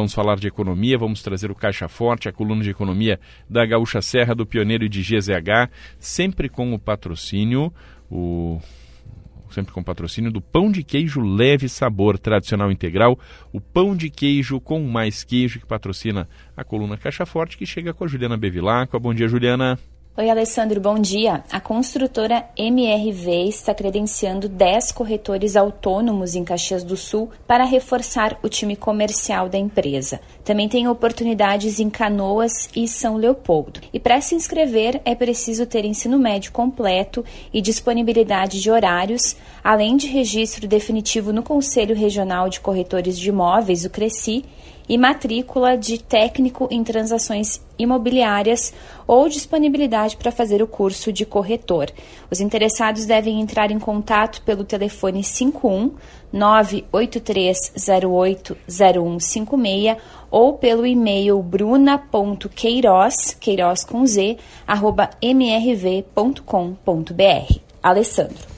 Vamos falar de economia, vamos trazer o Caixa Forte, a coluna de economia da Gaúcha Serra, do Pioneiro e de GZH, sempre com o patrocínio, o sempre com patrocínio do pão de queijo leve sabor tradicional integral, o pão de queijo com mais queijo que patrocina a coluna Caixa Forte, que chega com a Juliana Bevilacqua. Bom dia, Juliana. Oi, Alessandro, bom dia. A construtora MRV está credenciando 10 corretores autônomos em Caxias do Sul para reforçar o time comercial da empresa. Também tem oportunidades em Canoas e São Leopoldo. E para se inscrever é preciso ter ensino médio completo e disponibilidade de horários, além de registro definitivo no Conselho Regional de Corretores de Imóveis, o CRECI, e matrícula de técnico em transações imobiliárias ou disponibilidade para fazer o curso de corretor. Os interessados devem entrar em contato pelo telefone 51 983080156 ou pelo e-mail bruna.queiroz, queiroz com z, arroba mrv.com.br. Alessandro.